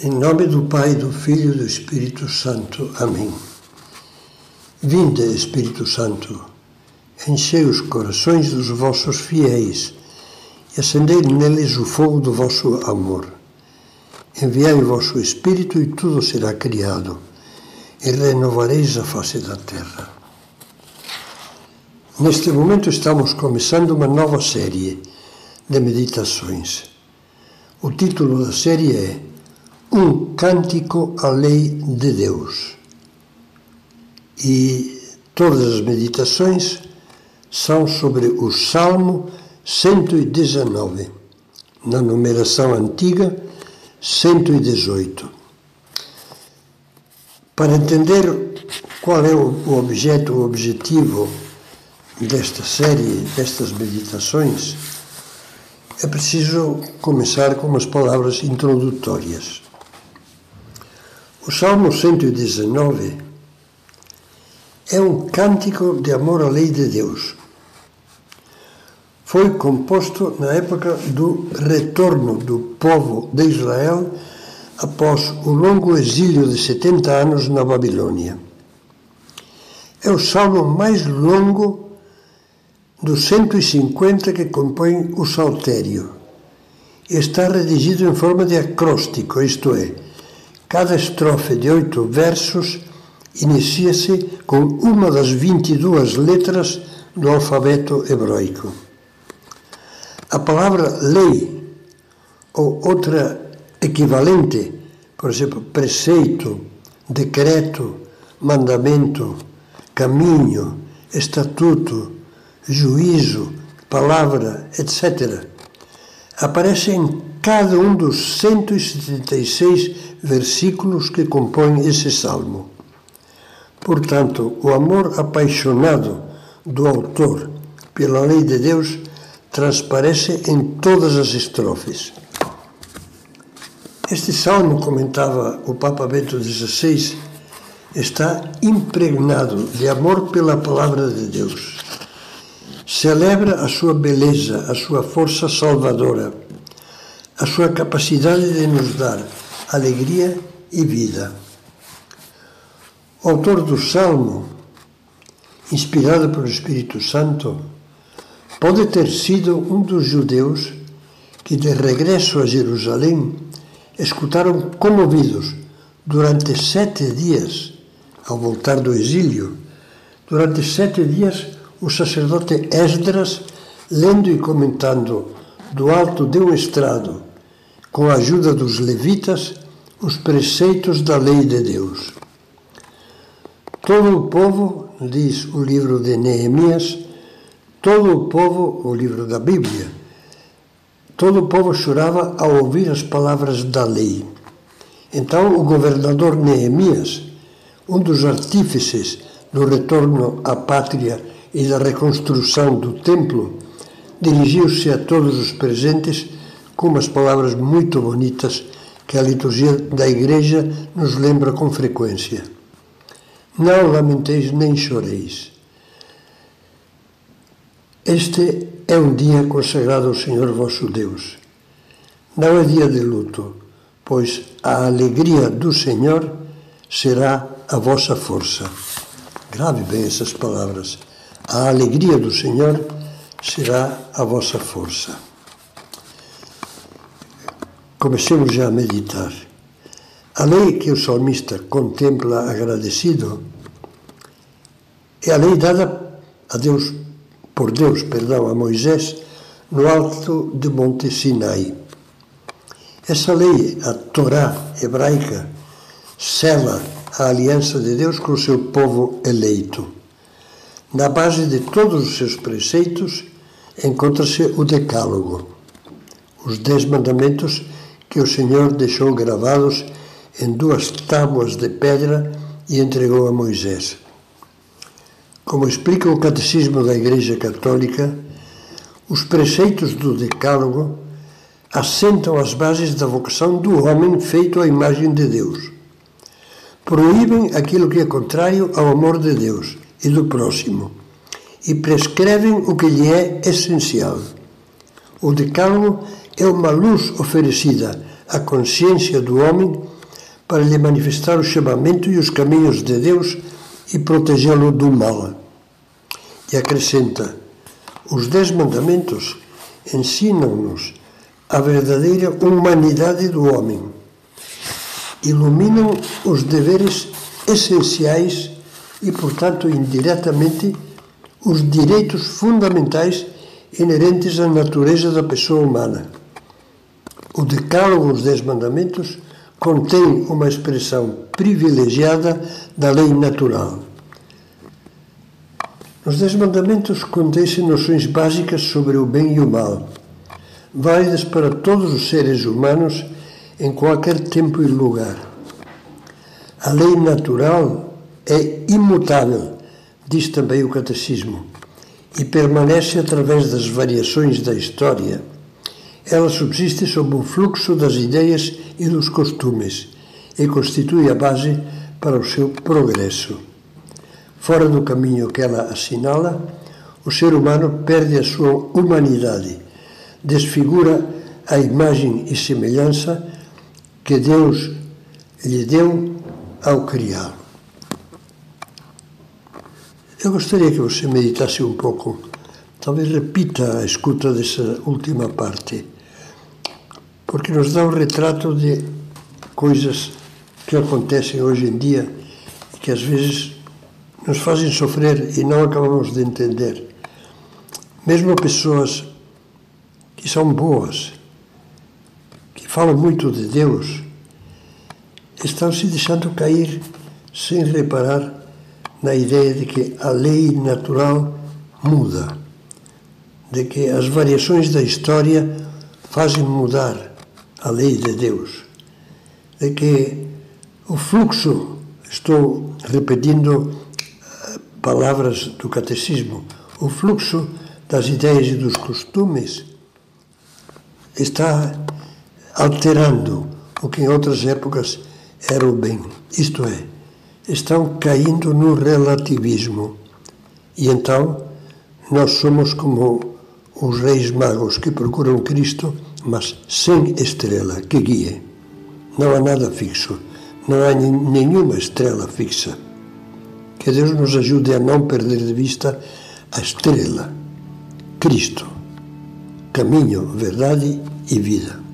Em nome do Pai, do Filho e do Espírito Santo. Amém. Vinde, Espírito Santo, enchei os corações dos vossos fiéis e acendei neles o fogo do vosso amor. Enviai o vosso Espírito e tudo será criado, e renovareis a face da terra. Neste momento estamos começando uma nova série de meditações. O título da série é um cântico à lei de Deus. E todas as meditações são sobre o Salmo 119, na numeração antiga 118. Para entender qual é o objeto, o objetivo desta série, destas meditações, é preciso começar com umas palavras introdutórias. O Salmo 119 é um cântico de amor à lei de Deus. Foi composto na época do retorno do povo de Israel após o longo exílio de 70 anos na Babilônia. É o salmo mais longo dos 150 que compõem o Saltério. Está redigido em forma de acróstico, isto é, Cada estrofe de oito versos inicia-se com uma das 22 letras do alfabeto hebraico. A palavra lei, ou outra equivalente, por exemplo, preceito, decreto, mandamento, caminho, estatuto, juízo, palavra, etc., aparece em cada um dos 176 versículos que compõem esse salmo. Portanto, o amor apaixonado do autor pela lei de Deus transparece em todas as estrofes. Este salmo, comentava o Papa Bento XVI, está impregnado de amor pela palavra de Deus. Celebra a sua beleza, a sua força salvadora, a sua capacidade de nos dar alegria e vida. O autor do Salmo, inspirado pelo Espírito Santo, pode ter sido um dos judeus que, de regresso a Jerusalém, escutaram comovidos durante sete dias, ao voltar do exílio, durante sete dias, o sacerdote Esdras, lendo e comentando do alto de um estrado com a ajuda dos levitas, os preceitos da lei de Deus. Todo o povo, diz o livro de Neemias, todo o povo, o livro da Bíblia, todo o povo chorava ao ouvir as palavras da lei. Então o governador Neemias, um dos artífices do retorno à pátria e da reconstrução do templo, dirigiu-se a todos os presentes com umas palavras muito bonitas que a liturgia da Igreja nos lembra com frequência. Não lamenteis nem choreis. Este é um dia consagrado ao Senhor vosso Deus. Não é dia de luto, pois a alegria do Senhor será a vossa força. Grave bem essas palavras. A alegria do Senhor será a vossa força. Comecemos já a meditar. A lei que o salmista contempla agradecido é a lei dada a Deus, por Deus, perdão, a Moisés, no alto de Monte Sinai. Essa lei, a Torá hebraica, sela a aliança de Deus com o seu povo eleito. Na base de todos os seus preceitos encontra-se o Decálogo, os Dez Mandamentos que o Senhor deixou gravados em duas tábuas de pedra e entregou a Moisés. Como explica o Catecismo da Igreja Católica, os preceitos do Decálogo assentam as bases da vocação do homem feito à imagem de Deus. Proíbem aquilo que é contrário ao amor de Deus e do próximo e prescrevem o que lhe é essencial. O Decálogo é uma luz oferecida a consciência do homem para lhe manifestar o chamamento e os caminhos de Deus e protegê-lo do mal. E acrescenta: os Dez Mandamentos ensinam-nos a verdadeira humanidade do homem, iluminam os deveres essenciais e, portanto, indiretamente, os direitos fundamentais inerentes à natureza da pessoa humana. O Decálogo dos Dez Mandamentos contém uma expressão privilegiada da lei natural. Nos Dez Mandamentos contêm-se noções básicas sobre o bem e o mal, válidas para todos os seres humanos em qualquer tempo e lugar. A lei natural é imutável, diz também o Catecismo, e permanece através das variações da história. Ela subsiste sob o fluxo das ideias e dos costumes e constitui a base para o seu progresso. Fora do caminho que ela assinala, o ser humano perde a sua humanidade, desfigura a imagem e semelhança que Deus lhe deu ao criá-lo. Eu gostaria que você meditasse um pouco, talvez repita a escuta dessa última parte, porque nos dá um retrato de coisas que acontecem hoje em dia e que às vezes nos fazem sofrer e não acabamos de entender. Mesmo pessoas que são boas, que falam muito de Deus, estão se deixando cair sem reparar na ideia de que a lei natural muda, de que as variações da história fazem mudar a lei de Deus, de que o fluxo, estou repetindo eh, palavras do catecismo, o fluxo das ideias e dos costumes está alterando o que em outras épocas era o bem. Isto é, estão caindo no relativismo. E então nós somos como os reis magos que procuram Cristo, mas sem estrela que guie. Não há nada fixo, não há nenhuma estrela fixa. Que Deus nos ajude a não perder de vista a estrela, Cristo, caminho, verdade e vida.